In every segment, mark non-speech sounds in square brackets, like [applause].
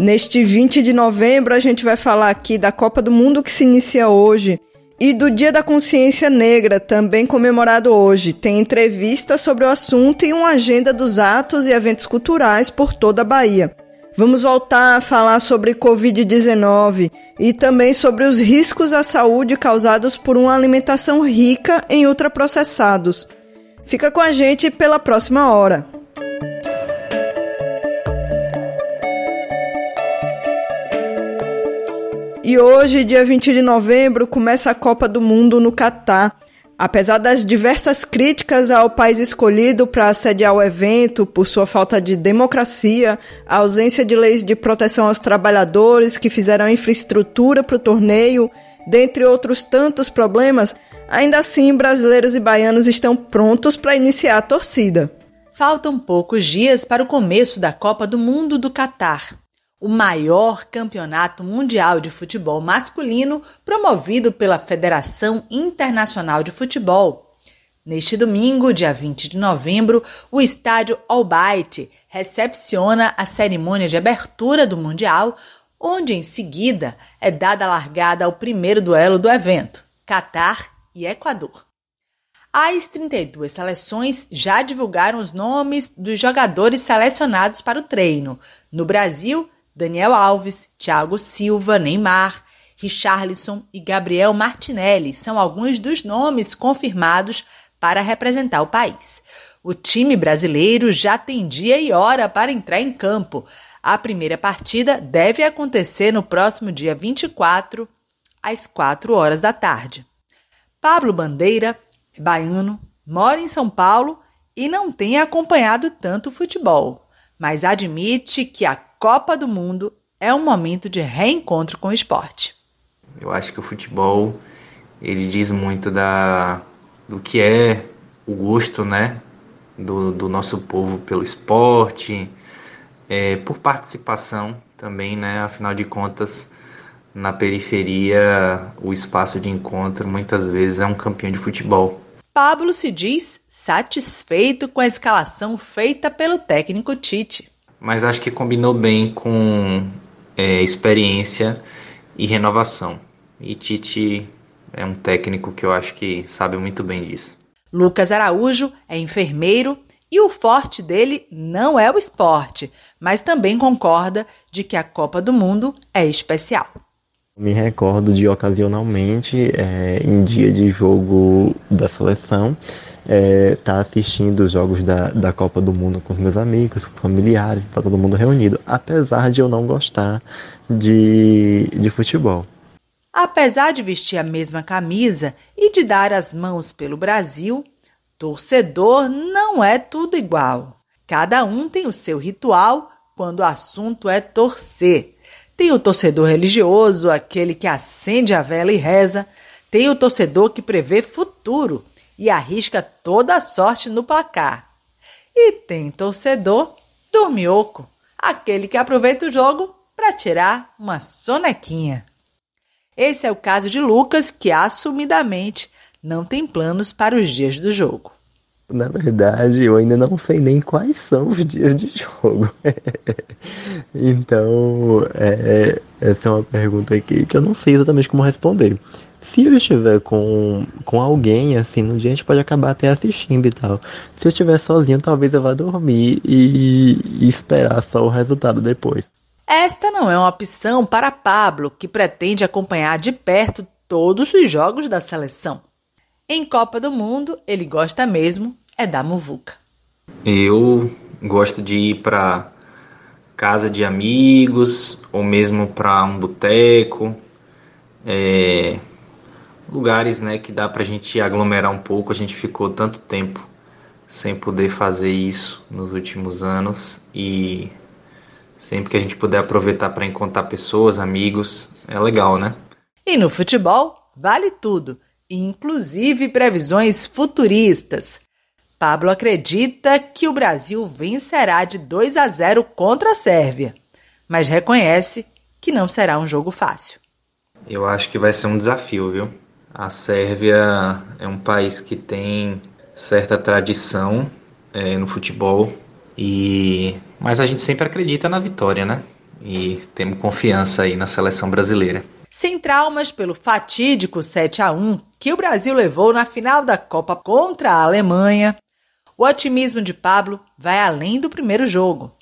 Neste 20 de novembro, a gente vai falar aqui da Copa do Mundo que se inicia hoje e do Dia da Consciência Negra, também comemorado hoje. Tem entrevista sobre o assunto e uma agenda dos atos e eventos culturais por toda a Bahia. Vamos voltar a falar sobre Covid-19 e também sobre os riscos à saúde causados por uma alimentação rica em ultraprocessados. Fica com a gente pela próxima hora. E hoje, dia 20 de novembro, começa a Copa do Mundo no Catar. Apesar das diversas críticas ao país escolhido para sediar o evento por sua falta de democracia, a ausência de leis de proteção aos trabalhadores que fizeram infraestrutura para o torneio, dentre outros tantos problemas, ainda assim brasileiros e baianos estão prontos para iniciar a torcida. Faltam poucos dias para o começo da Copa do Mundo do Catar o maior campeonato mundial de futebol masculino promovido pela Federação Internacional de Futebol. Neste domingo, dia 20 de novembro, o estádio Albayt recepciona a cerimônia de abertura do Mundial, onde em seguida é dada a largada ao primeiro duelo do evento, Catar e Equador. As 32 seleções já divulgaram os nomes dos jogadores selecionados para o treino. No Brasil, Daniel Alves, Thiago Silva, Neymar, Richarlison e Gabriel Martinelli são alguns dos nomes confirmados para representar o país. O time brasileiro já tem dia e hora para entrar em campo. A primeira partida deve acontecer no próximo dia 24, às 4 horas da tarde. Pablo Bandeira, baiano, mora em São Paulo e não tem acompanhado tanto futebol, mas admite que a Copa do Mundo é um momento de reencontro com o esporte. Eu acho que o futebol ele diz muito da do que é o gosto, né, do, do nosso povo pelo esporte, é, por participação também, né, afinal de contas, na periferia, o espaço de encontro muitas vezes é um campeão de futebol. Pablo se diz satisfeito com a escalação feita pelo técnico Tite mas acho que combinou bem com é, experiência e renovação. E Tite é um técnico que eu acho que sabe muito bem disso. Lucas Araújo é enfermeiro e o forte dele não é o esporte, mas também concorda de que a Copa do Mundo é especial. Me recordo de ocasionalmente, é, em dia de jogo da seleção, é, tá assistindo os jogos da, da Copa do Mundo com os meus amigos, familiares, tá todo mundo reunido, apesar de eu não gostar de, de futebol. Apesar de vestir a mesma camisa e de dar as mãos pelo Brasil, torcedor não é tudo igual. Cada um tem o seu ritual quando o assunto é torcer. Tem o torcedor religioso, aquele que acende a vela e reza. Tem o torcedor que prevê futuro e arrisca toda a sorte no placar. E tem torcedor dormioco, aquele que aproveita o jogo para tirar uma sonequinha. Esse é o caso de Lucas, que assumidamente não tem planos para os dias do jogo. Na verdade, eu ainda não sei nem quais são os dias de jogo. [laughs] então, é, essa é uma pergunta aqui que eu não sei exatamente como responder se eu estiver com, com alguém, assim, no dia a gente pode acabar até assistindo e tal. Se eu estiver sozinho, talvez eu vá dormir e, e esperar só o resultado depois. Esta não é uma opção para Pablo, que pretende acompanhar de perto todos os jogos da seleção. Em Copa do Mundo, ele gosta mesmo é da muvuca. Eu gosto de ir para casa de amigos ou mesmo para um boteco, é, lugares né, que dá para a gente aglomerar um pouco. A gente ficou tanto tempo sem poder fazer isso nos últimos anos e sempre que a gente puder aproveitar para encontrar pessoas, amigos, é legal, né? E no futebol, vale tudo, inclusive previsões futuristas. Pablo acredita que o Brasil vencerá de 2 a 0 contra a Sérvia, mas reconhece que não será um jogo fácil. Eu acho que vai ser um desafio, viu? A Sérvia é um país que tem certa tradição é, no futebol e mas a gente sempre acredita na vitória, né? E temos confiança aí na seleção brasileira. Sem traumas pelo fatídico 7 a 1 que o Brasil levou na final da Copa contra a Alemanha, o otimismo de Pablo vai além do primeiro jogo.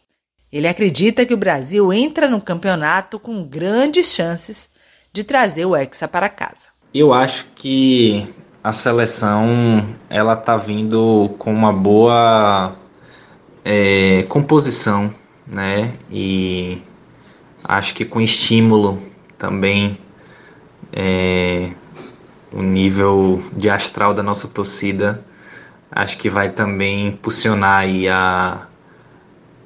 Ele acredita que o Brasil entra no campeonato com grandes chances de trazer o Hexa para casa. Eu acho que a seleção ela tá vindo com uma boa é, composição, né? E acho que com estímulo também é, o nível de astral da nossa torcida acho que vai também impulsionar aí a,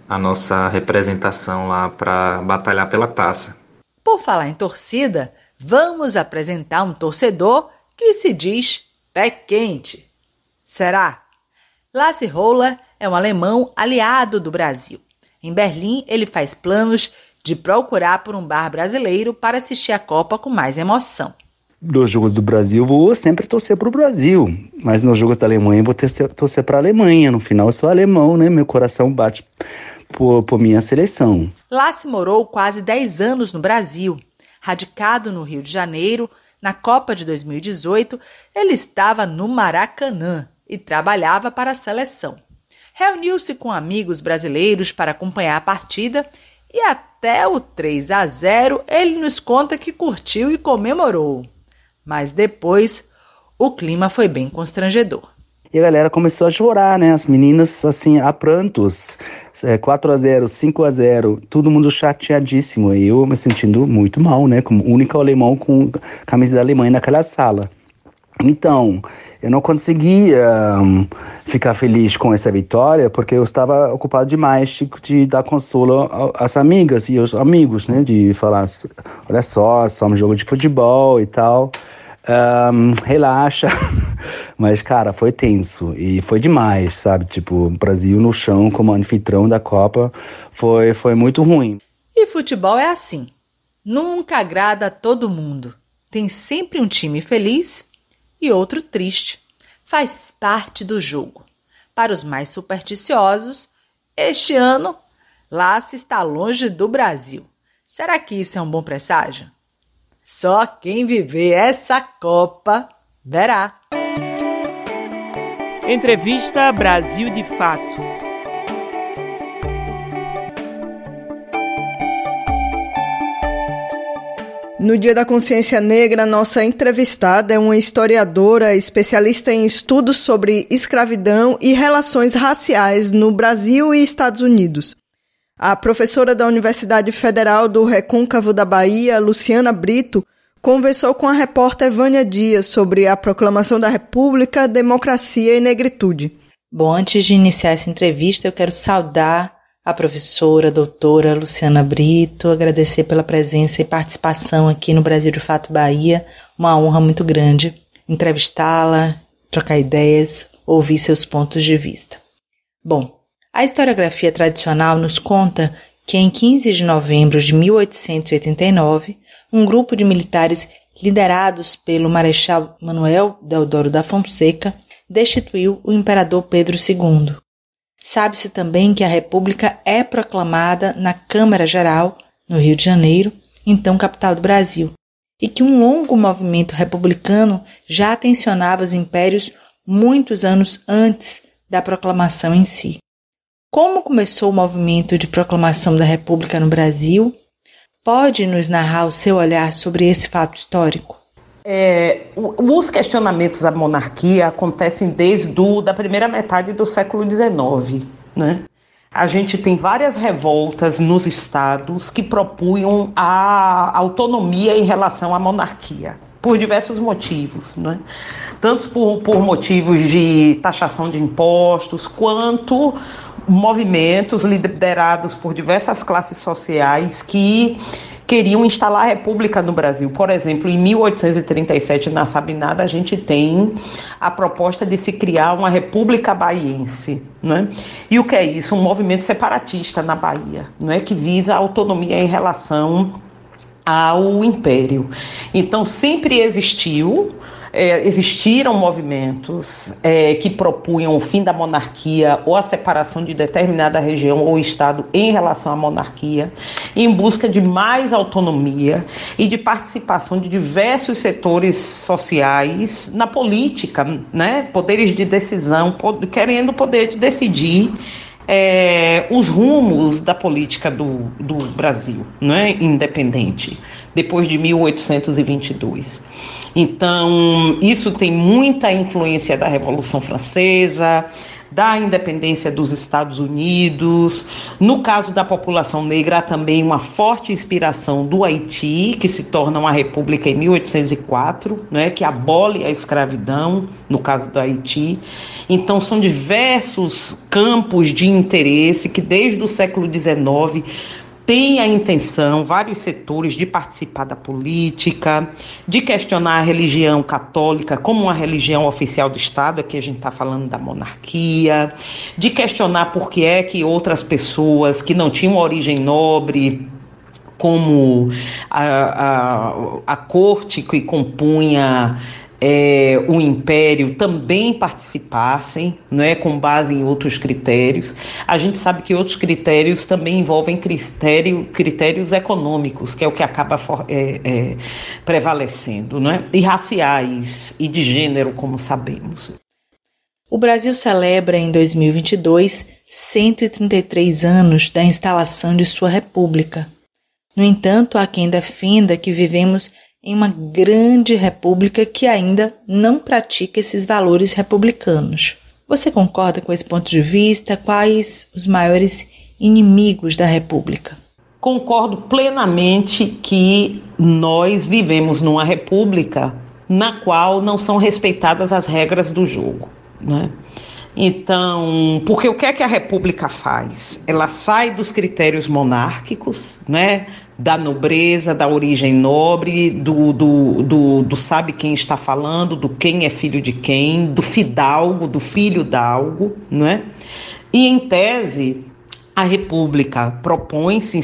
a nossa representação lá para batalhar pela taça. Por falar em torcida, vamos apresentar um torcedor que se diz pé quente. Será? Lasse Roller é um alemão aliado do Brasil. Em Berlim, ele faz planos de procurar por um bar brasileiro para assistir a Copa com mais emoção nos jogos do Brasil, vou sempre torcer para o Brasil. Mas nos jogos da Alemanha, vou torcer, torcer para a Alemanha. No final, eu sou alemão, né? Meu coração bate por, por minha seleção. Lá se morou quase 10 anos no Brasil. Radicado no Rio de Janeiro, na Copa de 2018, ele estava no Maracanã e trabalhava para a seleção. Reuniu-se com amigos brasileiros para acompanhar a partida e até o 3 a 0 ele nos conta que curtiu e comemorou. Mas depois o clima foi bem constrangedor. E a galera começou a chorar, né? As meninas, assim, a prantos. É, 4 a 0 5 a 0 todo mundo chateadíssimo. E eu me sentindo muito mal, né? Como único alemão com camisa da Alemanha naquela sala. Então, eu não conseguia um, ficar feliz com essa vitória porque eu estava ocupado demais de, de dar consolo às amigas e aos amigos, né? De falar, olha só, só um jogo de futebol e tal. Um, relaxa. [laughs] Mas, cara, foi tenso e foi demais, sabe? Tipo, Brasil no chão como anfitrião da Copa foi, foi muito ruim. E futebol é assim. Nunca agrada a todo mundo. Tem sempre um time feliz e outro triste. Faz parte do jogo. Para os mais supersticiosos, este ano, Lace está longe do Brasil. Será que isso é um bom presságio? Só quem viver essa Copa verá. Entrevista Brasil de Fato. No Dia da Consciência Negra, nossa entrevistada é uma historiadora especialista em estudos sobre escravidão e relações raciais no Brasil e Estados Unidos. A professora da Universidade Federal do Recôncavo da Bahia, Luciana Brito, conversou com a repórter Vânia Dias sobre a proclamação da República, democracia e negritude. Bom, antes de iniciar essa entrevista, eu quero saudar a professora, a doutora Luciana Brito, agradecer pela presença e participação aqui no Brasil de Fato Bahia. Uma honra muito grande entrevistá-la, trocar ideias, ouvir seus pontos de vista. Bom, a historiografia tradicional nos conta que em 15 de novembro de 1889, um grupo de militares liderados pelo Marechal Manuel Deodoro da Fonseca destituiu o imperador Pedro II. Sabe-se também que a República é proclamada na Câmara Geral, no Rio de Janeiro, então capital do Brasil, e que um longo movimento republicano já tensionava os impérios muitos anos antes da proclamação em si. Como começou o movimento de proclamação da República no Brasil? Pode nos narrar o seu olhar sobre esse fato histórico? É, os questionamentos à monarquia acontecem desde do, da primeira metade do século XIX. Né? A gente tem várias revoltas nos estados que propunham a autonomia em relação à monarquia por diversos motivos, né? tanto por, por motivos de taxação de impostos, quanto movimentos liderados por diversas classes sociais que queriam instalar a república no Brasil. Por exemplo, em 1837, na Sabinada, a gente tem a proposta de se criar uma república baiense. Né? E o que é isso? Um movimento separatista na Bahia, né? que visa a autonomia em relação ao império. Então, sempre existiu é, existiram movimentos é, que propunham o fim da monarquia ou a separação de determinada região ou estado em relação à monarquia, em busca de mais autonomia e de participação de diversos setores sociais na política, né? poderes de decisão, querendo poder de decidir é, os rumos da política do, do Brasil, né, independente, depois de 1822. Então, isso tem muita influência da Revolução Francesa, da independência dos Estados Unidos. No caso da população negra, há também uma forte inspiração do Haiti, que se torna uma república em 1804, né, que abole a escravidão, no caso do Haiti. Então, são diversos campos de interesse que, desde o século XIX, tem a intenção, vários setores, de participar da política, de questionar a religião católica como uma religião oficial do Estado, aqui a gente está falando da monarquia, de questionar por que é que outras pessoas que não tinham origem nobre, como a, a, a corte que compunha é, o império também participassem, né, com base em outros critérios. A gente sabe que outros critérios também envolvem critério, critérios econômicos, que é o que acaba for, é, é, prevalecendo, né, e raciais e de gênero, como sabemos. O Brasil celebra em 2022 133 anos da instalação de sua república. No entanto, há quem defenda que vivemos em uma grande república que ainda não pratica esses valores republicanos. Você concorda com esse ponto de vista? Quais os maiores inimigos da república? Concordo plenamente que nós vivemos numa república na qual não são respeitadas as regras do jogo. Né? Então, porque o que é que a República faz? Ela sai dos critérios monárquicos, né? Da nobreza, da origem nobre, do, do, do, do, sabe quem está falando, do quem é filho de quem, do fidalgo, do filho d'algo, não é? E em tese, a República propõe-se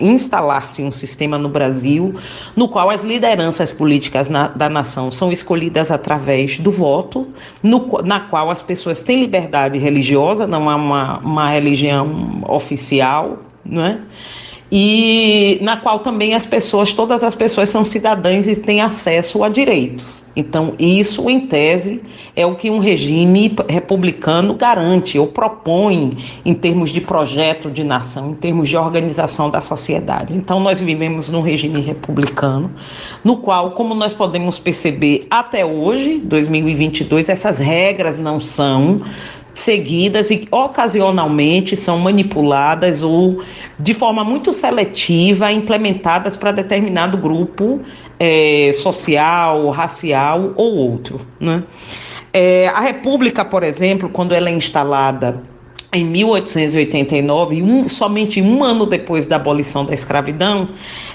instalar-se um sistema no Brasil no qual as lideranças políticas na, da nação são escolhidas através do voto, no, na qual as pessoas têm liberdade religiosa, não há uma, uma religião oficial, não é? E na qual também as pessoas, todas as pessoas são cidadãs e têm acesso a direitos. Então, isso, em tese, é o que um regime republicano garante ou propõe em termos de projeto de nação, em termos de organização da sociedade. Então, nós vivemos num regime republicano, no qual, como nós podemos perceber até hoje, 2022, essas regras não são seguidas e ocasionalmente são manipuladas ou de forma muito seletiva implementadas para determinado grupo é, social, racial ou outro. Né? É, a República, por exemplo, quando ela é instalada em 1889, um, somente um ano depois da abolição da escravidão,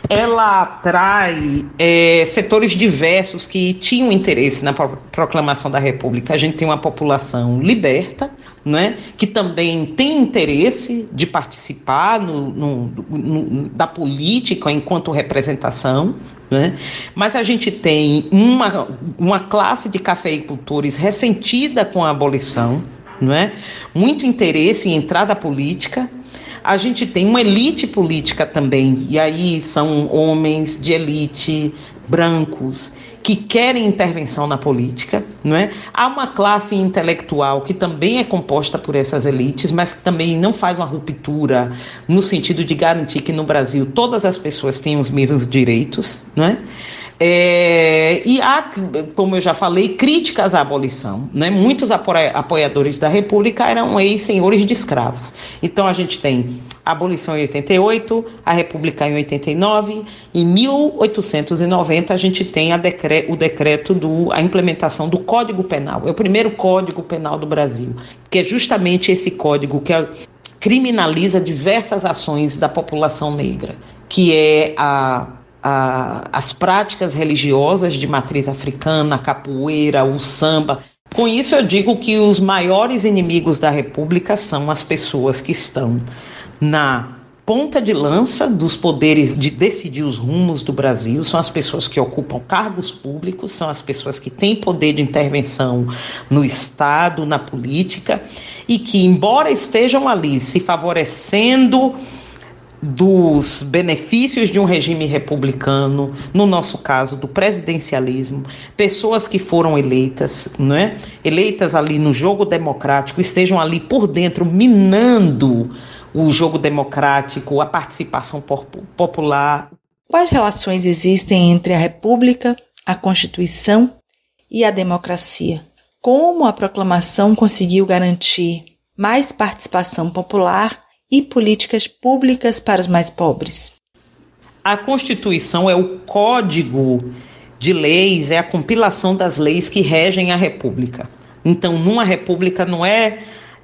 ela atrai é, setores diversos que tinham interesse na proclamação da República. A gente tem uma população liberta, né, que também tem interesse de participar no, no, no, da política enquanto representação, né? Mas a gente tem uma, uma classe de cafeicultores ressentida com a abolição, não é? Muito interesse em entrada política. A gente tem uma elite política também, e aí são homens de elite brancos que querem intervenção na política, não é? Há uma classe intelectual que também é composta por essas elites, mas que também não faz uma ruptura no sentido de garantir que no Brasil todas as pessoas têm os mesmos direitos, não é? É, e há, como eu já falei, críticas à abolição. Né? Muitos apoiadores da República eram ex-senhores de escravos. Então a gente tem a abolição em 88, a República em 89, em 1890 a gente tem decre o decreto do a implementação do Código Penal. É o primeiro Código Penal do Brasil, que é justamente esse código que é, criminaliza diversas ações da população negra, que é a a, as práticas religiosas de matriz africana, a capoeira, o samba. Com isso, eu digo que os maiores inimigos da República são as pessoas que estão na ponta de lança dos poderes de decidir os rumos do Brasil, são as pessoas que ocupam cargos públicos, são as pessoas que têm poder de intervenção no Estado, na política, e que, embora estejam ali se favorecendo dos benefícios de um regime republicano, no nosso caso do presidencialismo, pessoas que foram eleitas, não é? Eleitas ali no jogo democrático, estejam ali por dentro minando o jogo democrático, a participação popular. Quais relações existem entre a República, a Constituição e a democracia? Como a proclamação conseguiu garantir mais participação popular e políticas públicas para os mais pobres. A Constituição é o código de leis, é a compilação das leis que regem a República. Então, numa República não é,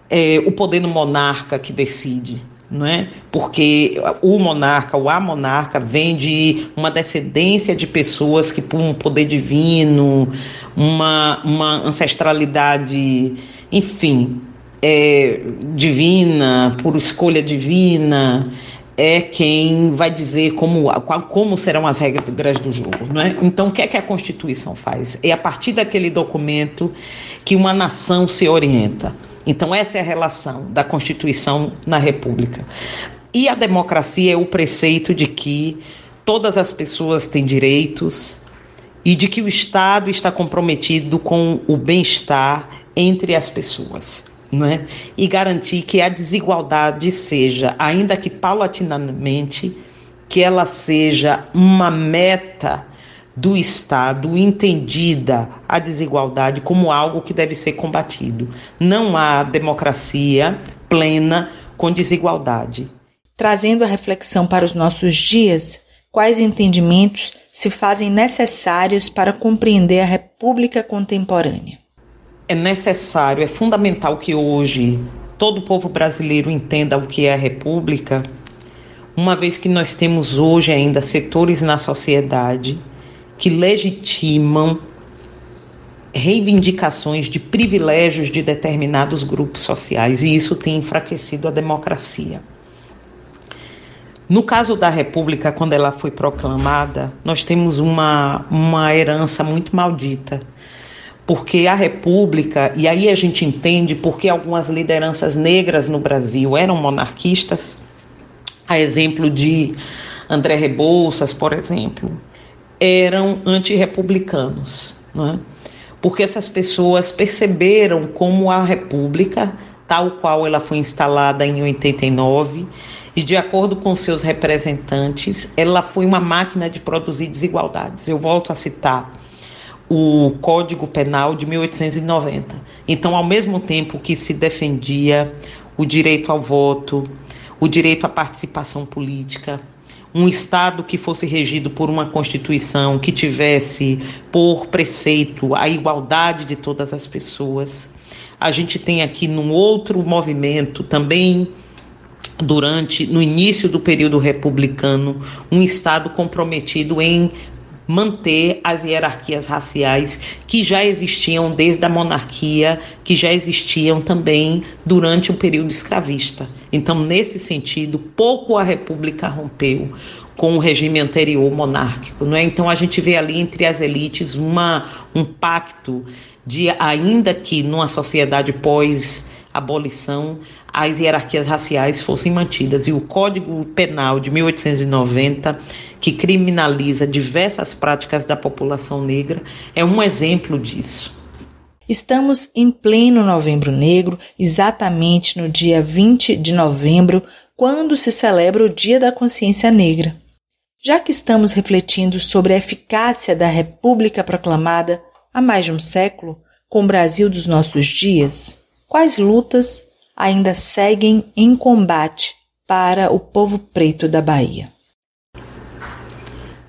é o poder do monarca que decide, não é? Porque o monarca, o a monarca, vem de uma descendência de pessoas que, por um poder divino, uma, uma ancestralidade, enfim, é, divina, por escolha divina, é quem vai dizer como, como serão as regras do jogo. Não é? Então, o que é que a Constituição faz? É a partir daquele documento que uma nação se orienta. Então, essa é a relação da Constituição na República. E a democracia é o preceito de que todas as pessoas têm direitos e de que o Estado está comprometido com o bem-estar entre as pessoas né? e garantir que a desigualdade seja, ainda que paulatinamente, que ela seja uma meta do Estado entendida a desigualdade como algo que deve ser combatido. Não há democracia plena com desigualdade. Trazendo a reflexão para os nossos dias, quais entendimentos se fazem necessários para compreender a República contemporânea? É necessário, é fundamental que hoje todo o povo brasileiro entenda o que é a República, uma vez que nós temos hoje ainda setores na sociedade que legitimam reivindicações de privilégios de determinados grupos sociais, e isso tem enfraquecido a democracia. No caso da República, quando ela foi proclamada, nós temos uma, uma herança muito maldita porque a República, e aí a gente entende porque algumas lideranças negras no Brasil eram monarquistas, a exemplo de André Rebouças, por exemplo, eram antirrepublicanos, né? porque essas pessoas perceberam como a República, tal qual ela foi instalada em 89, e de acordo com seus representantes, ela foi uma máquina de produzir desigualdades. Eu volto a citar o Código Penal de 1890. Então, ao mesmo tempo que se defendia o direito ao voto, o direito à participação política, um Estado que fosse regido por uma Constituição que tivesse por preceito a igualdade de todas as pessoas. A gente tem aqui num outro movimento também durante no início do período republicano um estado comprometido em manter as hierarquias raciais que já existiam desde a monarquia, que já existiam também durante o período escravista. Então, nesse sentido, pouco a República rompeu com o regime anterior monárquico, não é? Então a gente vê ali entre as elites uma um pacto de ainda que numa sociedade pós abolição, as hierarquias raciais fossem mantidas. E o Código Penal de 1890, que criminaliza diversas práticas da população negra, é um exemplo disso. Estamos em pleno Novembro Negro, exatamente no dia 20 de novembro, quando se celebra o Dia da Consciência Negra. Já que estamos refletindo sobre a eficácia da República proclamada há mais de um século, com o Brasil dos nossos dias, quais lutas ainda seguem em combate para o povo preto da Bahia?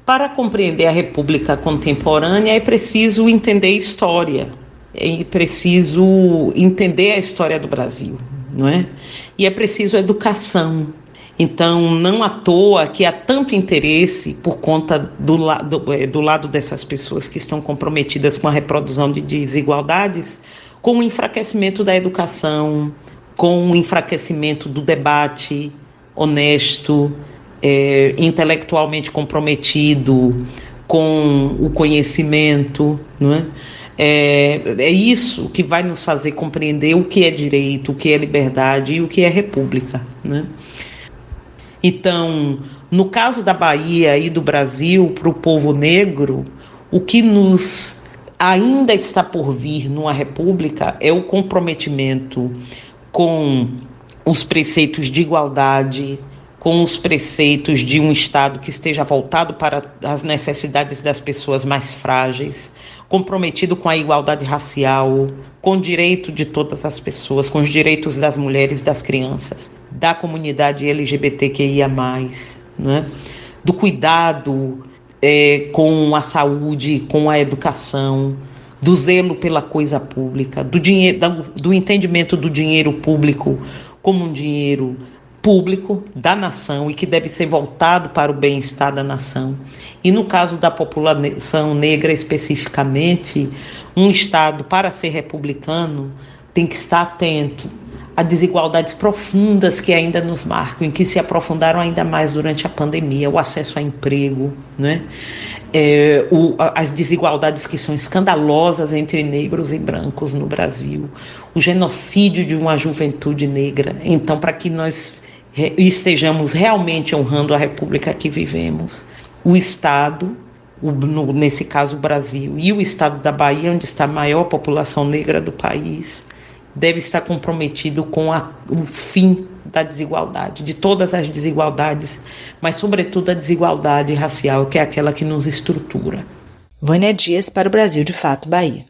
Para compreender a República contemporânea é preciso entender história, é preciso entender a história do Brasil, não é? E é preciso educação. Então, não à toa que há tanto interesse por conta do, do, é, do lado dessas pessoas que estão comprometidas com a reprodução de desigualdades, com o enfraquecimento da educação, com o enfraquecimento do debate honesto, é, intelectualmente comprometido, com o conhecimento, não é? É, é isso que vai nos fazer compreender o que é direito, o que é liberdade e o que é república. Né? Então, no caso da Bahia e do Brasil, para o povo negro, o que nos ainda está por vir numa república é o comprometimento com os preceitos de igualdade, com os preceitos de um Estado que esteja voltado para as necessidades das pessoas mais frágeis, comprometido com a igualdade racial, com o direito de todas as pessoas, com os direitos das mulheres, das crianças, da comunidade LGBTQIA, né? do cuidado é, com a saúde, com a educação, do zelo pela coisa pública, do, dinheiro, do entendimento do dinheiro público como um dinheiro público da nação e que deve ser voltado para o bem-estar da nação. E no caso da população negra especificamente, um Estado, para ser republicano, tem que estar atento a desigualdades profundas que ainda nos marcam e que se aprofundaram ainda mais durante a pandemia, o acesso a emprego, né? É, o, as desigualdades que são escandalosas entre negros e brancos no Brasil, o genocídio de uma juventude negra. Então, para que nós estejamos realmente honrando a República que vivemos, o Estado, o, no, nesse caso o Brasil, e o Estado da Bahia, onde está a maior população negra do país, deve estar comprometido com a, o fim da desigualdade, de todas as desigualdades, mas sobretudo a desigualdade racial, que é aquela que nos estrutura. Vânia Dias para o Brasil de Fato Bahia.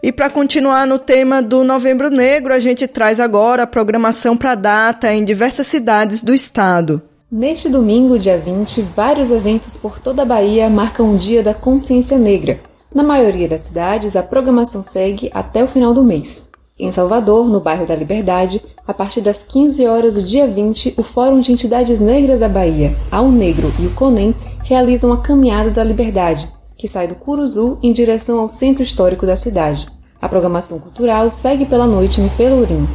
E para continuar no tema do Novembro Negro, a gente traz agora a programação para data em diversas cidades do estado. Neste domingo, dia 20, vários eventos por toda a Bahia marcam o Dia da Consciência Negra. Na maioria das cidades, a programação segue até o final do mês. Em Salvador, no bairro da Liberdade, a partir das 15 horas do dia 20, o Fórum de Entidades Negras da Bahia, a Negro e o CONEM realizam a Caminhada da Liberdade, que sai do Curuzu em direção ao centro histórico da cidade. A programação cultural segue pela noite no Pelourinho.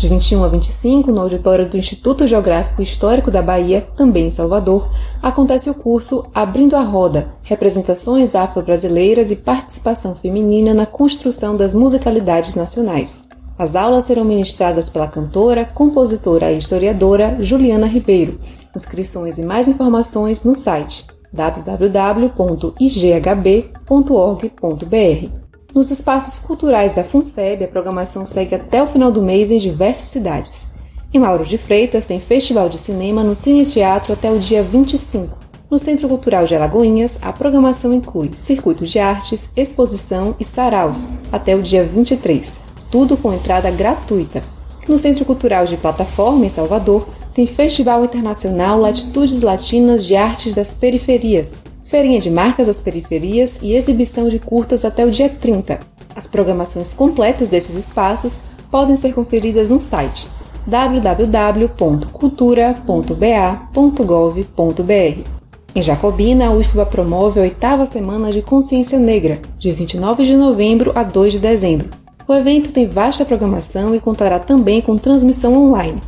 De 21 a 25, no auditório do Instituto Geográfico Histórico da Bahia, também em Salvador, acontece o curso Abrindo a Roda Representações Afro-Brasileiras e Participação Feminina na Construção das Musicalidades Nacionais. As aulas serão ministradas pela cantora, compositora e historiadora Juliana Ribeiro. Inscrições e mais informações no site www.ighb.org.br. Nos espaços culturais da FUNSEB, a programação segue até o final do mês em diversas cidades. Em Lauro de Freitas, tem Festival de Cinema no Cine Teatro até o dia 25. No Centro Cultural de Alagoinhas, a programação inclui circuito de artes, exposição e saraus até o dia 23, tudo com entrada gratuita. No Centro Cultural de Plataforma, em Salvador, tem Festival Internacional Latitudes Latinas de Artes das Periferias, feirinha de marcas às periferias e exibição de curtas até o dia 30. As programações completas desses espaços podem ser conferidas no site www.cultura.ba.gov.br. Em Jacobina, a UFBA promove a oitava Semana de Consciência Negra, de 29 de novembro a 2 de dezembro. O evento tem vasta programação e contará também com transmissão online.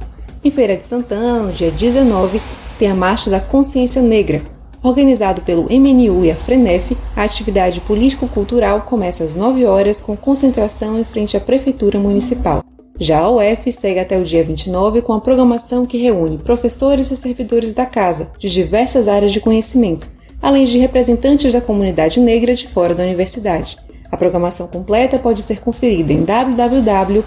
Em Feira de Santana, no dia 19, tem a Marcha da Consciência Negra, Organizado pelo MNU e a FRENEF, a atividade político-cultural começa às 9 horas com concentração em frente à Prefeitura Municipal. Já a UF segue até o dia 29 com a programação que reúne professores e servidores da casa de diversas áreas de conhecimento, além de representantes da comunidade negra de fora da universidade. A programação completa pode ser conferida em www.ufs.br.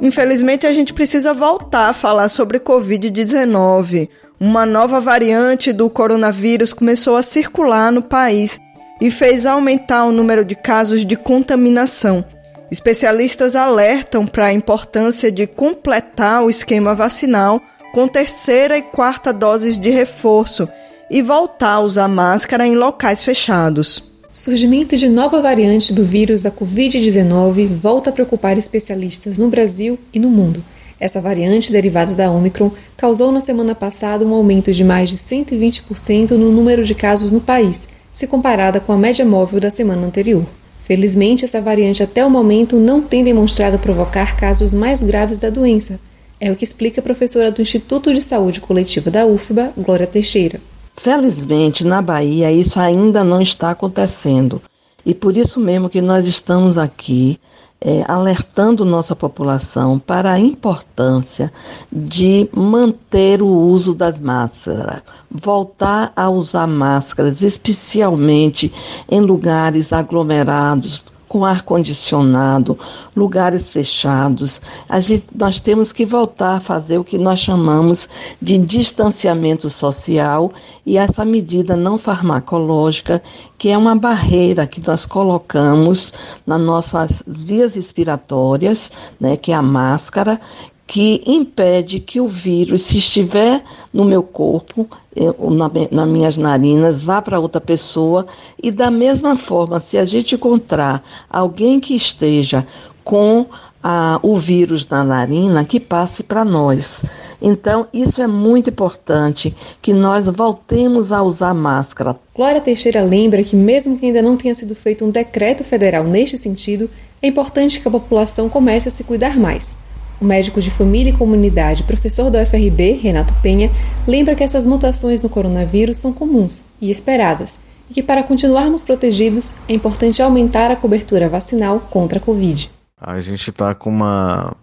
Infelizmente, a gente precisa voltar a falar sobre Covid-19. Uma nova variante do coronavírus começou a circular no país e fez aumentar o número de casos de contaminação. Especialistas alertam para a importância de completar o esquema vacinal com terceira e quarta doses de reforço e voltar a usar máscara em locais fechados. Surgimento de nova variante do vírus da Covid-19 volta a preocupar especialistas no Brasil e no mundo. Essa variante derivada da Omicron causou na semana passada um aumento de mais de 120% no número de casos no país, se comparada com a média móvel da semana anterior. Felizmente, essa variante até o momento não tem demonstrado provocar casos mais graves da doença. É o que explica a professora do Instituto de Saúde Coletiva da UFBA, Glória Teixeira. Felizmente, na Bahia, isso ainda não está acontecendo. E por isso mesmo que nós estamos aqui é, alertando nossa população para a importância de manter o uso das máscaras, voltar a usar máscaras, especialmente em lugares aglomerados, com ar condicionado, lugares fechados. A gente, nós temos que voltar a fazer o que nós chamamos de distanciamento social e essa medida não farmacológica, que é uma barreira que nós colocamos nas nossas vias respiratórias, né, que é a máscara, que impede que o vírus, se estiver no meu corpo, na, nas minhas narinas, vá para outra pessoa. E da mesma forma, se a gente encontrar alguém que esteja com a, o vírus na narina, que passe para nós. Então, isso é muito importante, que nós voltemos a usar máscara. Glória Teixeira lembra que, mesmo que ainda não tenha sido feito um decreto federal neste sentido, é importante que a população comece a se cuidar mais. O médico de família e comunidade, professor da UFRB, Renato Penha, lembra que essas mutações no coronavírus são comuns e esperadas, e que para continuarmos protegidos é importante aumentar a cobertura vacinal contra a Covid. A gente está com uma,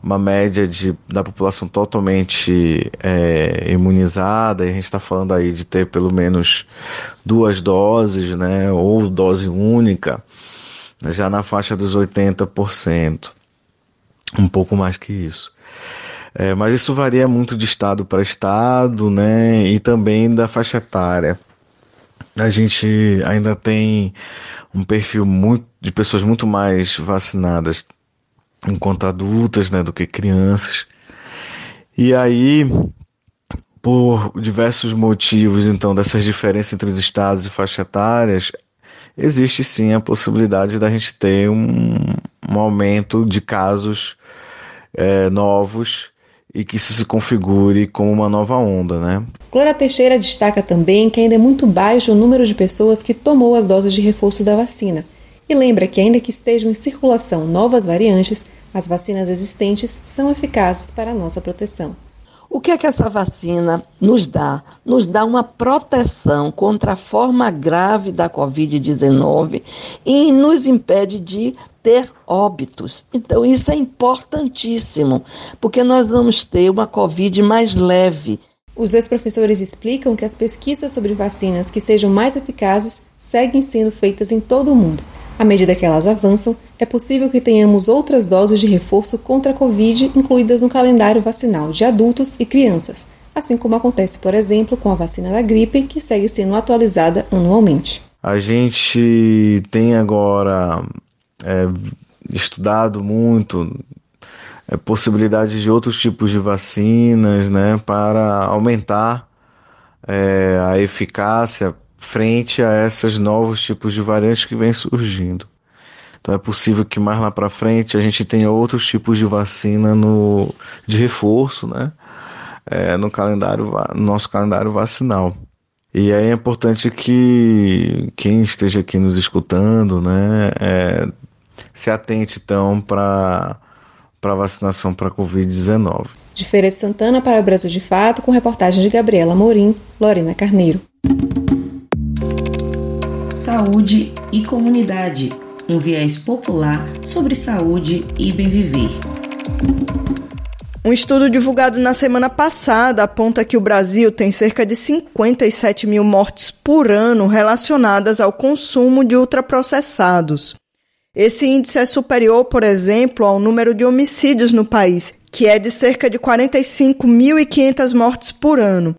uma média de, da população totalmente é, imunizada, e a gente está falando aí de ter pelo menos duas doses, né, ou dose única, já na faixa dos 80% um pouco mais que isso. É, mas isso varia muito de estado para estado, né? E também da faixa etária. A gente ainda tem um perfil muito, de pessoas muito mais vacinadas enquanto adultas, né, do que crianças. E aí, por diversos motivos, então, dessas diferenças entre os estados e faixas etárias, existe sim a possibilidade da gente ter um, um aumento de casos é, novos e que isso se configure como uma nova onda, né? Glória Teixeira destaca também que ainda é muito baixo o número de pessoas que tomou as doses de reforço da vacina e lembra que ainda que estejam em circulação novas variantes, as vacinas existentes são eficazes para a nossa proteção. O que é que essa vacina nos dá? Nos dá uma proteção contra a forma grave da Covid-19 e nos impede de ter óbitos. Então, isso é importantíssimo, porque nós vamos ter uma Covid mais leve. Os dois professores explicam que as pesquisas sobre vacinas que sejam mais eficazes seguem sendo feitas em todo o mundo. À medida que elas avançam, é possível que tenhamos outras doses de reforço contra a Covid incluídas no calendário vacinal de adultos e crianças, assim como acontece, por exemplo, com a vacina da gripe, que segue sendo atualizada anualmente. A gente tem agora é, estudado muito é, possibilidades de outros tipos de vacinas né, para aumentar é, a eficácia frente a esses novos tipos de variantes que vêm surgindo. Então é possível que mais lá para frente a gente tenha outros tipos de vacina no, de reforço, né? É, no calendário, no nosso calendário vacinal. E aí é importante que quem esteja aqui nos escutando, né, é, se atente então para para vacinação para Covid-19. De Feira de Santana para Brasil de Fato, com reportagem de Gabriela Morim, Lorena Carneiro saúde e comunidade, um viés popular sobre saúde e bem viver. Um estudo divulgado na semana passada aponta que o Brasil tem cerca de 57 mil mortes por ano relacionadas ao consumo de ultraprocessados. Esse índice é superior, por exemplo, ao número de homicídios no país, que é de cerca de 45.500 mortes por ano.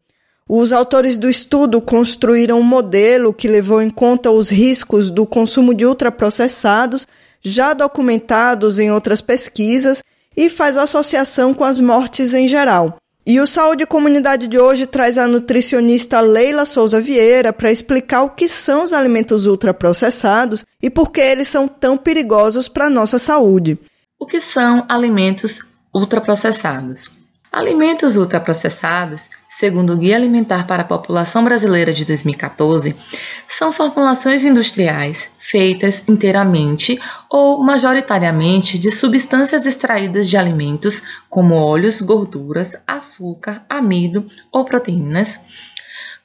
Os autores do estudo construíram um modelo que levou em conta os riscos do consumo de ultraprocessados, já documentados em outras pesquisas, e faz associação com as mortes em geral. E o Saúde Comunidade de hoje traz a nutricionista Leila Souza Vieira para explicar o que são os alimentos ultraprocessados e por que eles são tão perigosos para a nossa saúde. O que são alimentos ultraprocessados? Alimentos ultraprocessados, segundo o Guia Alimentar para a População Brasileira de 2014, são formulações industriais feitas inteiramente ou majoritariamente de substâncias extraídas de alimentos como óleos, gorduras, açúcar, amido ou proteínas.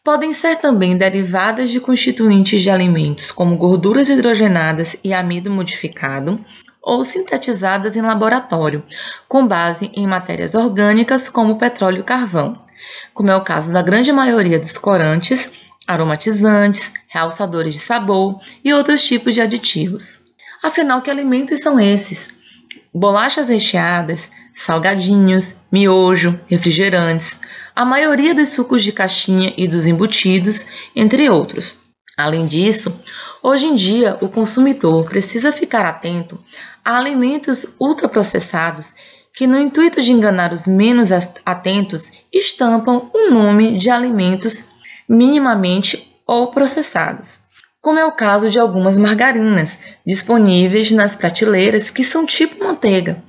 Podem ser também derivadas de constituintes de alimentos como gorduras hidrogenadas e amido modificado, ou sintetizadas em laboratório, com base em matérias orgânicas como petróleo e carvão, como é o caso da grande maioria dos corantes, aromatizantes, realçadores de sabor e outros tipos de aditivos. Afinal, que alimentos são esses? Bolachas recheadas, salgadinhos, miojo, refrigerantes, a maioria dos sucos de caixinha e dos embutidos, entre outros. Além disso, hoje em dia o consumidor precisa ficar atento alimentos ultraprocessados que, no intuito de enganar os menos atentos, estampam o nome de alimentos minimamente ou processados, como é o caso de algumas margarinas disponíveis nas prateleiras que são tipo manteiga.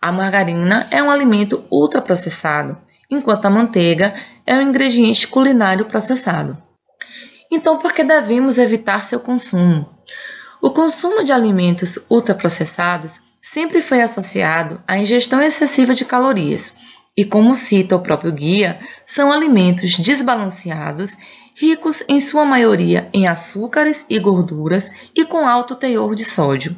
A margarina é um alimento ultraprocessado, enquanto a manteiga é um ingrediente culinário processado. Então, por que devemos evitar seu consumo? O consumo de alimentos ultraprocessados sempre foi associado à ingestão excessiva de calorias, e como cita o próprio guia, são alimentos desbalanceados, ricos em sua maioria em açúcares e gorduras e com alto teor de sódio.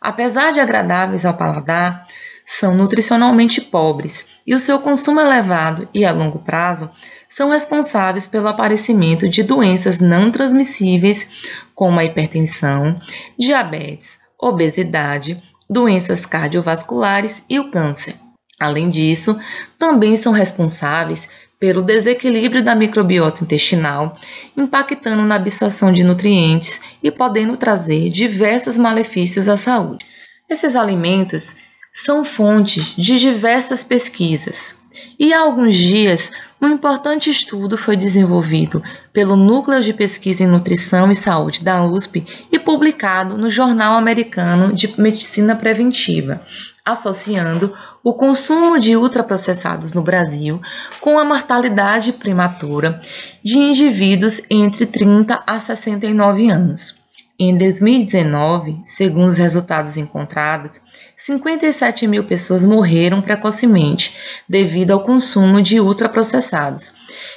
Apesar de agradáveis ao paladar, são nutricionalmente pobres e o seu consumo elevado e a longo prazo são responsáveis pelo aparecimento de doenças não transmissíveis, como a hipertensão, diabetes, obesidade, doenças cardiovasculares e o câncer. Além disso, também são responsáveis pelo desequilíbrio da microbiota intestinal, impactando na absorção de nutrientes e podendo trazer diversos malefícios à saúde. Esses alimentos são fontes de diversas pesquisas, e há alguns dias, um importante estudo foi desenvolvido pelo Núcleo de Pesquisa em Nutrição e Saúde da USP e publicado no Jornal Americano de Medicina Preventiva, associando o consumo de ultraprocessados no Brasil com a mortalidade prematura de indivíduos entre 30 a 69 anos. Em 2019, segundo os resultados encontrados, 57 mil pessoas morreram precocemente devido ao consumo de ultraprocessados,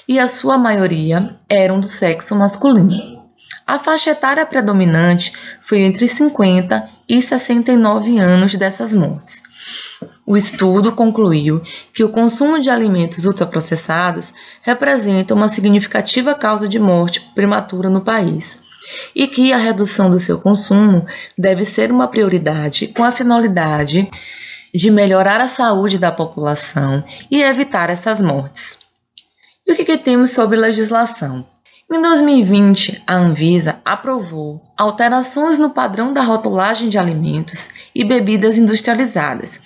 e a sua maioria eram do sexo masculino. A faixa etária predominante foi entre 50 e 69 anos dessas mortes. O estudo concluiu que o consumo de alimentos ultraprocessados representa uma significativa causa de morte prematura no país e que a redução do seu consumo deve ser uma prioridade com a finalidade de melhorar a saúde da população e evitar essas mortes. E o que, que temos sobre legislação? Em 2020, a Anvisa aprovou alterações no padrão da rotulagem de alimentos e bebidas industrializadas,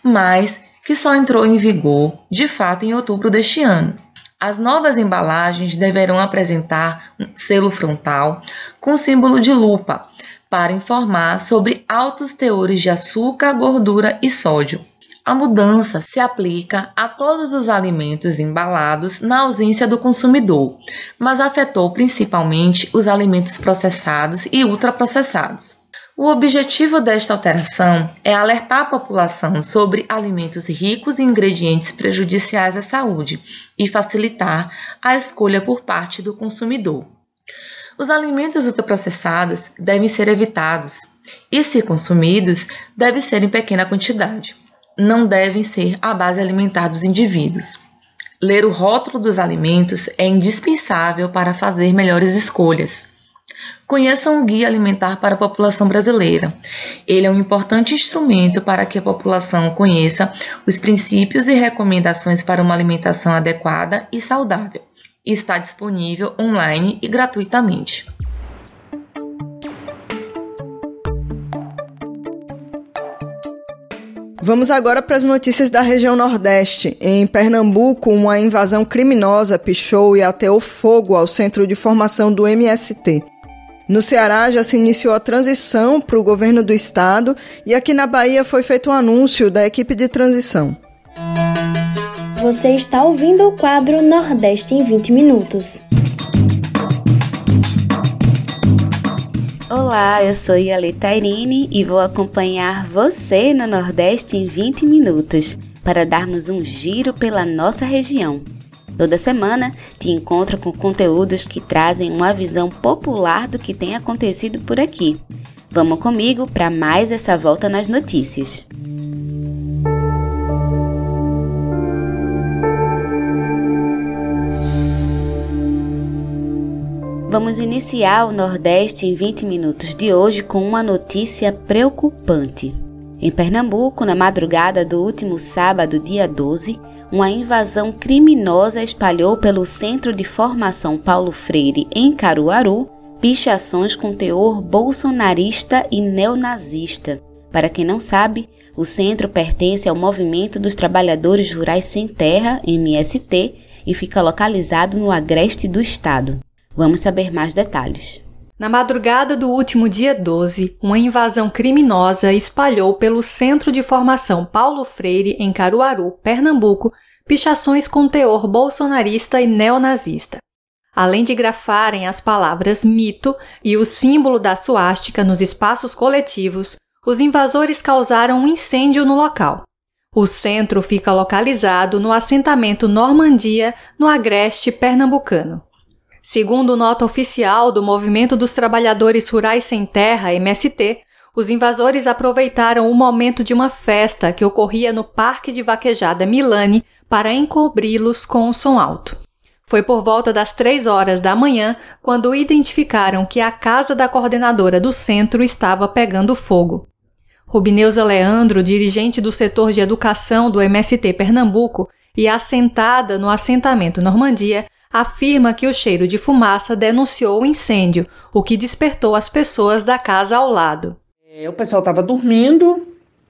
mas que só entrou em vigor de fato em outubro deste ano. As novas embalagens deverão apresentar um selo frontal com símbolo de lupa para informar sobre altos teores de açúcar, gordura e sódio. A mudança se aplica a todos os alimentos embalados na ausência do consumidor, mas afetou principalmente os alimentos processados e ultraprocessados. O objetivo desta alteração é alertar a população sobre alimentos ricos em ingredientes prejudiciais à saúde e facilitar a escolha por parte do consumidor. Os alimentos ultraprocessados devem ser evitados e, se consumidos, devem ser em pequena quantidade. Não devem ser a base alimentar dos indivíduos. Ler o rótulo dos alimentos é indispensável para fazer melhores escolhas. Conheçam o Guia Alimentar para a População Brasileira. Ele é um importante instrumento para que a população conheça os princípios e recomendações para uma alimentação adequada e saudável. Está disponível online e gratuitamente. Vamos agora para as notícias da região Nordeste. Em Pernambuco, uma invasão criminosa pichou e ateou fogo ao centro de formação do MST. No Ceará já se iniciou a transição para o governo do estado e aqui na Bahia foi feito um anúncio da equipe de transição. Você está ouvindo o quadro Nordeste em 20 Minutos. Olá, eu sou Yalita Irine e vou acompanhar você no Nordeste em 20 minutos para darmos um giro pela nossa região. Toda semana te encontro com conteúdos que trazem uma visão popular do que tem acontecido por aqui. Vamos comigo para mais essa volta nas notícias. Vamos iniciar o Nordeste em 20 minutos de hoje com uma notícia preocupante. Em Pernambuco, na madrugada do último sábado, dia 12, uma invasão criminosa espalhou pelo Centro de Formação Paulo Freire, em Caruaru, pichações com teor bolsonarista e neonazista. Para quem não sabe, o centro pertence ao Movimento dos Trabalhadores Rurais Sem Terra, MST, e fica localizado no agreste do estado. Vamos saber mais detalhes. Na madrugada do último dia 12, uma invasão criminosa espalhou pelo Centro de Formação Paulo Freire, em Caruaru, Pernambuco, pichações com teor bolsonarista e neonazista. Além de grafarem as palavras mito e o símbolo da suástica nos espaços coletivos, os invasores causaram um incêndio no local. O centro fica localizado no assentamento Normandia, no agreste pernambucano. Segundo nota oficial do Movimento dos Trabalhadores Rurais Sem Terra, MST, os invasores aproveitaram o momento de uma festa que ocorria no Parque de Vaquejada Milani para encobri-los com o som alto. Foi por volta das três horas da manhã quando identificaram que a casa da coordenadora do centro estava pegando fogo. Rubineuza Leandro, dirigente do setor de educação do MST Pernambuco e assentada no assentamento Normandia, afirma que o cheiro de fumaça denunciou o incêndio, o que despertou as pessoas da casa ao lado. É, o pessoal estava dormindo,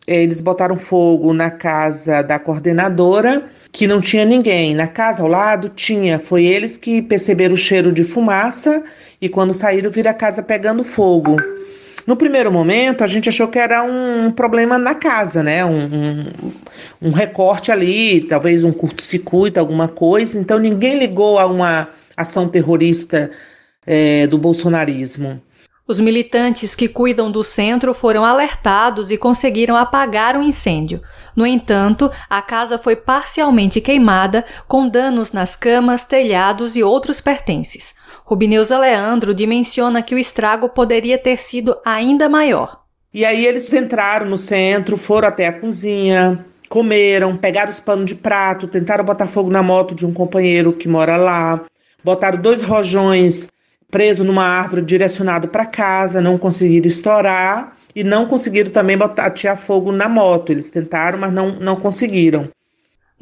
eles botaram fogo na casa da coordenadora, que não tinha ninguém. Na casa ao lado tinha, foi eles que perceberam o cheiro de fumaça e quando saíram viram a casa pegando fogo. No primeiro momento, a gente achou que era um problema na casa, né? Um, um, um recorte ali, talvez um curto-circuito, alguma coisa. Então, ninguém ligou a uma ação terrorista é, do bolsonarismo. Os militantes que cuidam do centro foram alertados e conseguiram apagar o incêndio. No entanto, a casa foi parcialmente queimada, com danos nas camas, telhados e outros pertences. Rubineuza Leandro dimensiona que o estrago poderia ter sido ainda maior. E aí eles entraram no centro, foram até a cozinha, comeram, pegaram os panos de prato, tentaram botar fogo na moto de um companheiro que mora lá, botaram dois rojões presos numa árvore direcionado para casa, não conseguiram estourar e não conseguiram também botar tirar fogo na moto. Eles tentaram, mas não, não conseguiram.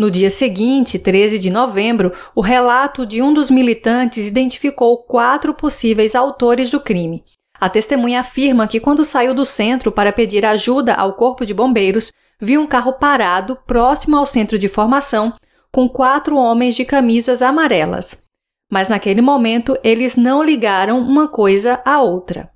No dia seguinte, 13 de novembro, o relato de um dos militantes identificou quatro possíveis autores do crime. A testemunha afirma que, quando saiu do centro para pedir ajuda ao corpo de bombeiros, viu um carro parado próximo ao centro de formação com quatro homens de camisas amarelas. Mas naquele momento eles não ligaram uma coisa à outra.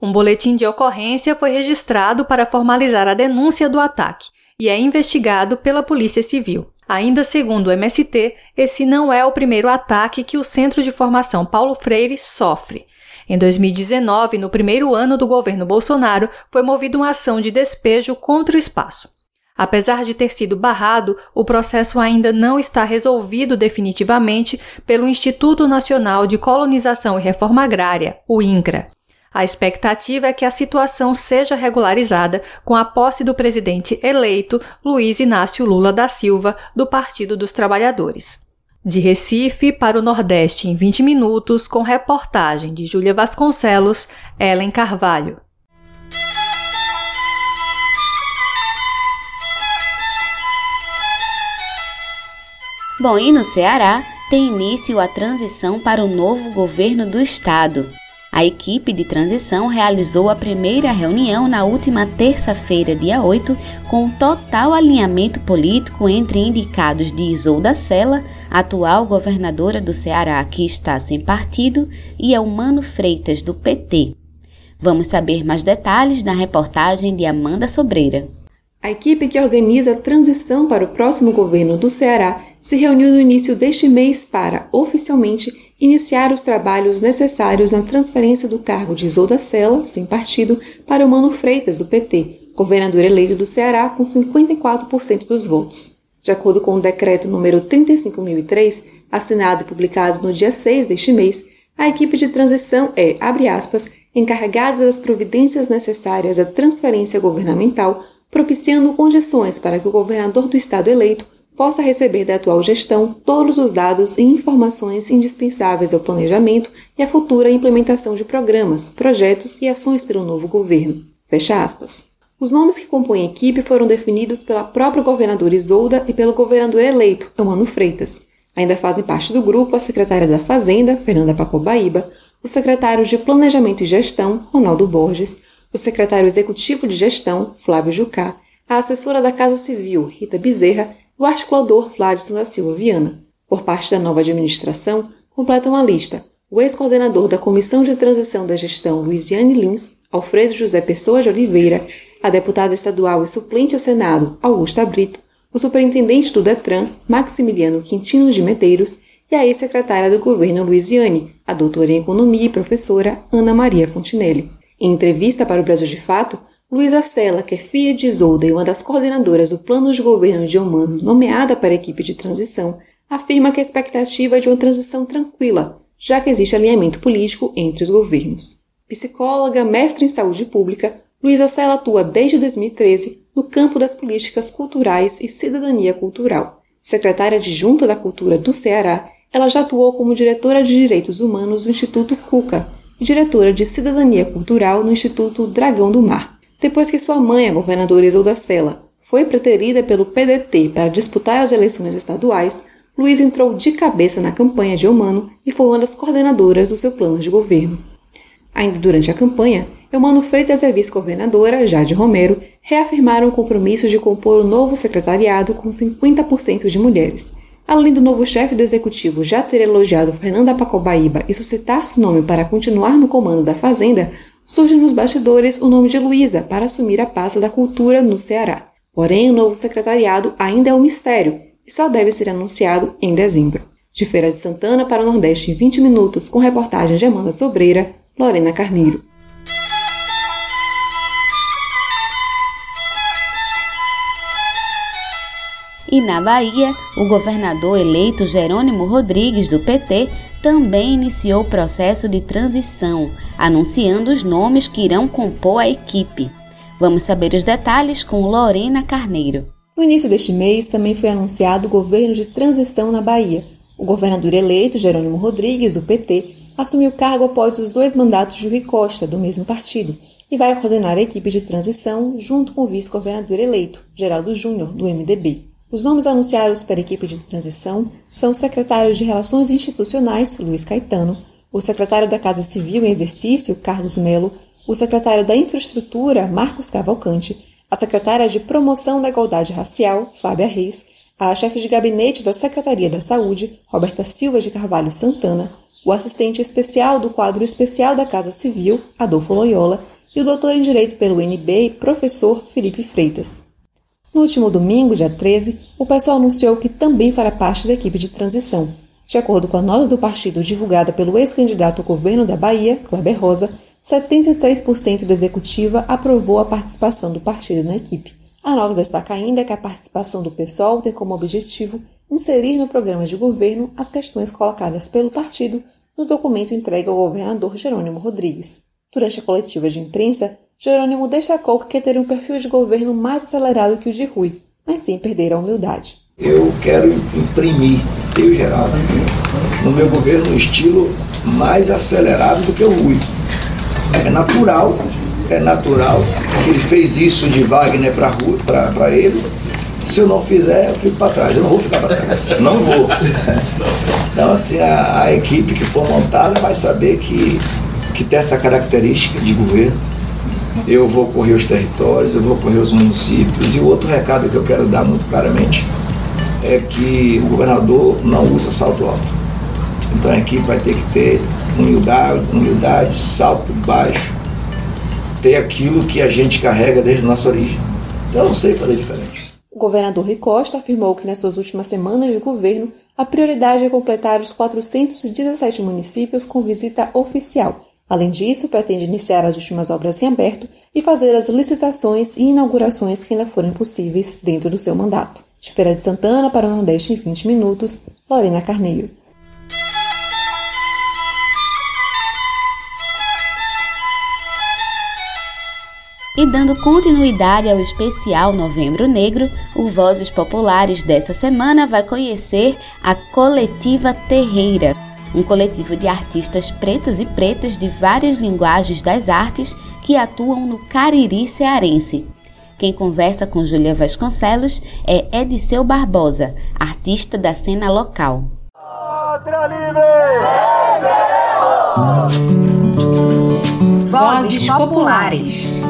Um boletim de ocorrência foi registrado para formalizar a denúncia do ataque e é investigado pela Polícia Civil. Ainda segundo o MST, esse não é o primeiro ataque que o Centro de Formação Paulo Freire sofre. Em 2019, no primeiro ano do governo Bolsonaro, foi movida uma ação de despejo contra o espaço. Apesar de ter sido barrado, o processo ainda não está resolvido definitivamente pelo Instituto Nacional de Colonização e Reforma Agrária, o INCRA. A expectativa é que a situação seja regularizada com a posse do presidente eleito Luiz Inácio Lula da Silva, do Partido dos Trabalhadores. De Recife para o Nordeste em 20 minutos, com reportagem de Júlia Vasconcelos, Ellen Carvalho. Bom, e no Ceará tem início a transição para o novo governo do estado. A equipe de transição realizou a primeira reunião na última terça-feira, dia 8, com total alinhamento político entre indicados de Isolda Sela, atual governadora do Ceará que está sem partido, e Elmano Freitas, do PT. Vamos saber mais detalhes na reportagem de Amanda Sobreira. A equipe que organiza a transição para o próximo governo do Ceará se reuniu no início deste mês para, oficialmente, iniciar os trabalhos necessários na transferência do cargo de Isolda Sela, sem partido, para o Mano Freitas, do PT, governador eleito do Ceará com 54% dos votos. De acordo com o decreto número 35.003, assinado e publicado no dia 6 deste mês, a equipe de transição é, abre aspas, encarregada das providências necessárias à transferência governamental, propiciando condições para que o governador do estado eleito possa receber da atual gestão todos os dados e informações indispensáveis ao planejamento e à futura implementação de programas, projetos e ações pelo novo governo. Fecha aspas. Os nomes que compõem a equipe foram definidos pela própria governadora Isolda e pelo governador eleito, Eumano Freitas. Ainda fazem parte do grupo a secretária da Fazenda, Fernanda Pacobaíba, o secretário de Planejamento e Gestão, Ronaldo Borges, o secretário executivo de Gestão, Flávio Jucá, a assessora da Casa Civil, Rita Bezerra, o articulador Vladson da Silva Viana. Por parte da nova administração, completam a lista o ex-coordenador da Comissão de Transição da Gestão, Luiziane Lins, Alfredo José Pessoa de Oliveira, a deputada estadual e suplente ao Senado, Augusta Brito, o superintendente do Detran, Maximiliano Quintino de Medeiros, e a ex-secretária do governo Luiziane, a doutora em Economia e professora Ana Maria Fontinelli. Em entrevista para o Brasil de Fato, Luísa Sela, que é filha de Isolda e uma das coordenadoras do plano de governo de Omano, nomeada para a equipe de transição, afirma que a expectativa é de uma transição tranquila, já que existe alinhamento político entre os governos. Psicóloga, mestre em saúde pública, Luísa Sela atua desde 2013 no campo das políticas culturais e cidadania cultural. Secretária adjunta da Cultura do Ceará, ela já atuou como diretora de Direitos Humanos do Instituto Cuca e diretora de Cidadania Cultural no Instituto Dragão do Mar. Depois que sua mãe, a governadora Isolda Sela, foi preterida pelo PDT para disputar as eleições estaduais, Luiz entrou de cabeça na campanha de Eumano e foi uma das coordenadoras do seu plano de governo. Ainda durante a campanha, Eumano Freitas e a vice-governadora, Jade Romero, reafirmaram o compromisso de compor o novo secretariado com 50% de mulheres. Além do novo chefe do executivo já ter elogiado Fernanda Pacobaíba e suscitar seu nome para continuar no comando da Fazenda, surge nos bastidores o nome de Luísa para assumir a pasta da cultura no Ceará. Porém, o novo secretariado ainda é um mistério e só deve ser anunciado em dezembro. De Feira de Santana para o Nordeste em 20 minutos, com reportagem de Amanda Sobreira, Lorena Carneiro. E na Bahia, o governador eleito Jerônimo Rodrigues, do PT, também iniciou o processo de transição, anunciando os nomes que irão compor a equipe. Vamos saber os detalhes com Lorena Carneiro. No início deste mês, também foi anunciado o governo de transição na Bahia. O governador eleito, Jerônimo Rodrigues, do PT, assumiu o cargo após os dois mandatos de Rui Costa, do mesmo partido, e vai coordenar a equipe de transição junto com o vice-governador eleito, Geraldo Júnior, do MDB. Os nomes anunciados para a equipe de transição são o secretário de Relações Institucionais, Luiz Caetano, o secretário da Casa Civil em exercício, Carlos Melo, o secretário da Infraestrutura, Marcos Cavalcante, a secretária de Promoção da Igualdade Racial, Fábia Reis, a chefe de gabinete da Secretaria da Saúde, Roberta Silva de Carvalho Santana, o assistente especial do quadro especial da Casa Civil, Adolfo Loyola, e o doutor em Direito pelo NB e professor Felipe Freitas. No último domingo, dia 13, o pessoal anunciou que também fará parte da equipe de transição. De acordo com a nota do partido divulgada pelo ex-candidato ao governo da Bahia, Kleber Rosa, 73% da executiva aprovou a participação do partido na equipe. A nota destaca ainda que a participação do pessoal tem como objetivo inserir no programa de governo as questões colocadas pelo partido no documento entregue ao governador Jerônimo Rodrigues. Durante a coletiva de imprensa, Jerônimo destacou que quer ter um perfil de governo mais acelerado que o de Rui, mas sem perder a humildade. Eu quero imprimir, eu Geraldo, no meu governo um estilo mais acelerado do que o Rui. É natural, é natural que ele fez isso de Wagner para ele. Se eu não fizer, eu fico para trás. Eu não vou ficar para trás. [laughs] Não vou. Então, assim, a, a equipe que for montada vai saber que, que tem essa característica de governo eu vou correr os territórios, eu vou correr os municípios. E o outro recado que eu quero dar muito claramente é que o governador não usa salto alto. Então a equipe vai ter que ter humildade, humildade salto baixo, ter aquilo que a gente carrega desde a nossa origem. Então eu não sei fazer diferente. O governador Rui Costa afirmou que nas suas últimas semanas de governo, a prioridade é completar os 417 municípios com visita oficial Além disso, pretende iniciar as últimas obras em aberto e fazer as licitações e inaugurações que ainda forem possíveis dentro do seu mandato. De Feira de Santana para o Nordeste em 20 minutos, Lorena Carneiro. E dando continuidade ao especial Novembro Negro, o Vozes Populares dessa semana vai conhecer a Coletiva Terreira um coletivo de artistas pretos e pretas de várias linguagens das artes que atuam no Cariri cearense. Quem conversa com Júlia Vasconcelos é Ediceu Barbosa, artista da cena local. Vozes Populares.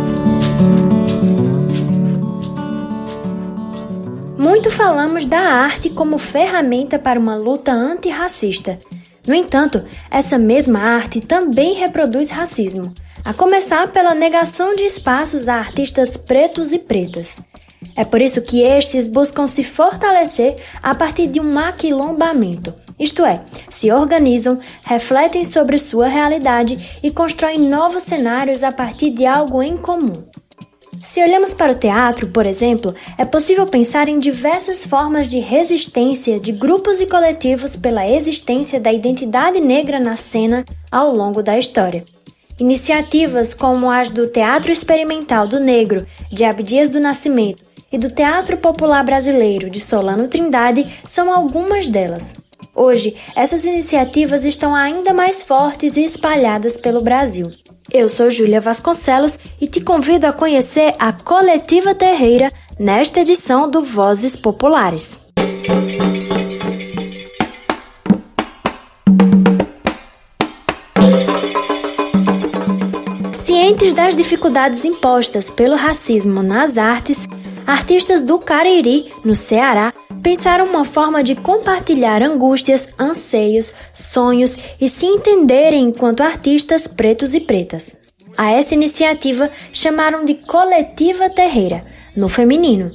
Muito falamos da arte como ferramenta para uma luta antirracista. No entanto, essa mesma arte também reproduz racismo, a começar pela negação de espaços a artistas pretos e pretas. É por isso que estes buscam se fortalecer a partir de um maquilombamento, isto é, se organizam, refletem sobre sua realidade e constroem novos cenários a partir de algo em comum. Se olhamos para o teatro, por exemplo, é possível pensar em diversas formas de resistência de grupos e coletivos pela existência da identidade negra na cena ao longo da história. Iniciativas como as do Teatro Experimental do Negro, de Abdias do Nascimento, e do Teatro Popular Brasileiro, de Solano Trindade, são algumas delas. Hoje, essas iniciativas estão ainda mais fortes e espalhadas pelo Brasil. Eu sou Júlia Vasconcelos e te convido a conhecer a Coletiva Terreira nesta edição do Vozes Populares. Cientes das dificuldades impostas pelo racismo nas artes, artistas do Cariri, no Ceará, pensaram uma forma de compartilhar angústias, anseios, sonhos e se entenderem enquanto artistas pretos e pretas. A essa iniciativa chamaram de Coletiva Terreira, no feminino.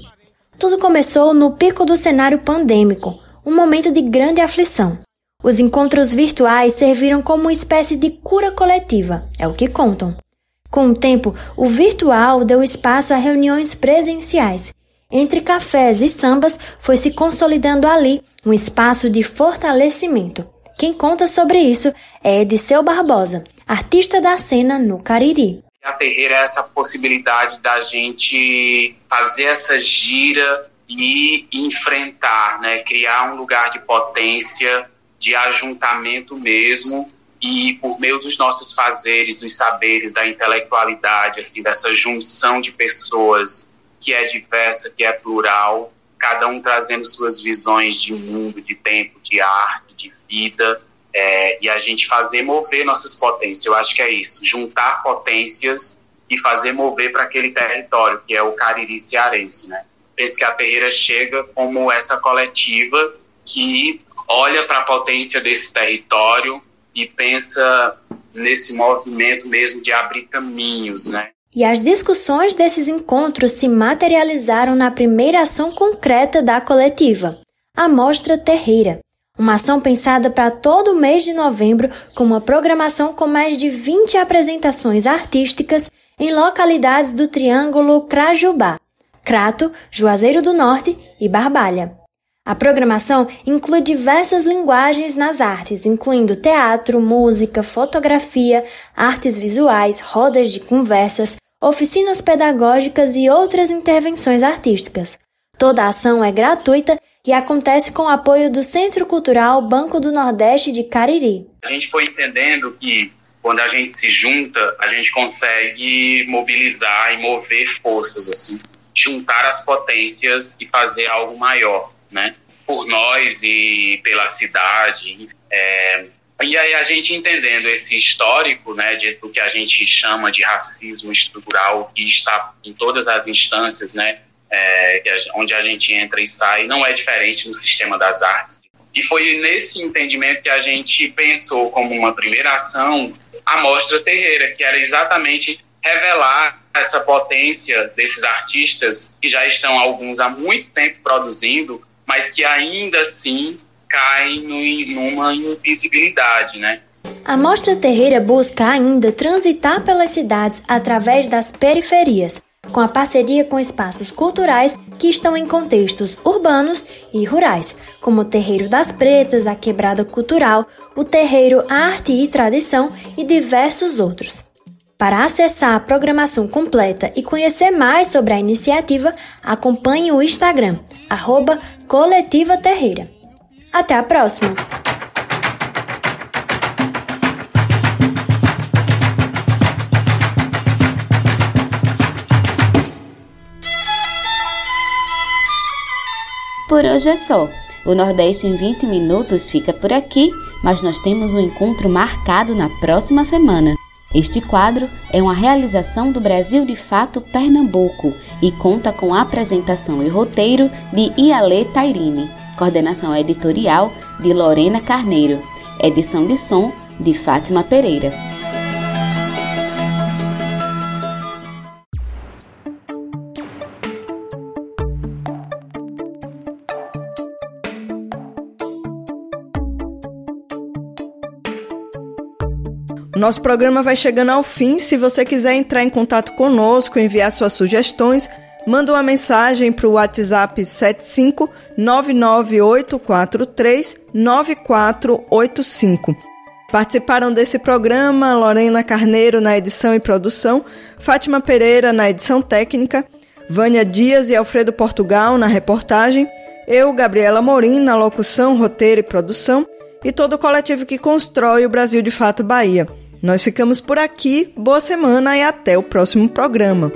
Tudo começou no pico do cenário pandêmico, um momento de grande aflição. Os encontros virtuais serviram como uma espécie de cura coletiva, é o que contam. Com o tempo, o virtual deu espaço a reuniões presenciais entre cafés e sambas foi se consolidando ali um espaço de fortalecimento. Quem conta sobre isso é Ediceu Barbosa, artista da cena no Cariri. A Terreira é essa possibilidade da gente fazer essa gira e enfrentar, né? criar um lugar de potência, de ajuntamento mesmo, e por meio dos nossos fazeres, dos saberes, da intelectualidade, assim, dessa junção de pessoas que é diversa, que é plural, cada um trazendo suas visões de mundo, de tempo, de arte, de vida, é, e a gente fazer mover nossas potências. Eu acho que é isso, juntar potências e fazer mover para aquele território, que é o Cariri cearense, né? Penso que a Terreira chega como essa coletiva que olha para a potência desse território e pensa nesse movimento mesmo de abrir caminhos, né? E as discussões desses encontros se materializaram na primeira ação concreta da coletiva, a Mostra Terreira, uma ação pensada para todo o mês de novembro com uma programação com mais de 20 apresentações artísticas em localidades do Triângulo Crajubá, Crato, Juazeiro do Norte e Barbalha. A programação inclui diversas linguagens nas artes, incluindo teatro, música, fotografia, artes visuais, rodas de conversas, oficinas pedagógicas e outras intervenções artísticas. Toda a ação é gratuita e acontece com o apoio do Centro Cultural Banco do Nordeste de Cariri. A gente foi entendendo que quando a gente se junta, a gente consegue mobilizar e mover forças, assim, juntar as potências e fazer algo maior, né? Por nós e pela cidade. É... E aí a gente entendendo esse histórico, né, de, do que a gente chama de racismo estrutural, que está em todas as instâncias, né, é, onde a gente entra e sai, não é diferente no sistema das artes. E foi nesse entendimento que a gente pensou como uma primeira ação a Mostra Terreira, que era exatamente revelar essa potência desses artistas que já estão alguns há muito tempo produzindo, mas que ainda assim caem no, numa invisibilidade, né? A Mostra Terreira busca ainda transitar pelas cidades através das periferias, com a parceria com espaços culturais que estão em contextos urbanos e rurais, como o Terreiro das Pretas, a Quebrada Cultural, o Terreiro Arte e Tradição e diversos outros. Para acessar a programação completa e conhecer mais sobre a iniciativa, acompanhe o Instagram, arroba Coletiva Terreira. Até a próxima! Por hoje é só. O Nordeste em 20 minutos fica por aqui, mas nós temos um encontro marcado na próxima semana. Este quadro é uma realização do Brasil de Fato Pernambuco e conta com a apresentação e roteiro de Iale Tairine, coordenação editorial de Lorena Carneiro, edição de som de Fátima Pereira. Nosso programa vai chegando ao fim. Se você quiser entrar em contato conosco, enviar suas sugestões, manda uma mensagem para o WhatsApp 75998439485. Participaram desse programa Lorena Carneiro na edição e produção, Fátima Pereira na edição técnica, Vânia Dias e Alfredo Portugal na reportagem, eu, Gabriela Morim, na locução, roteiro e produção, e todo o coletivo que constrói o Brasil de Fato Bahia. Nós ficamos por aqui, boa semana e até o próximo programa.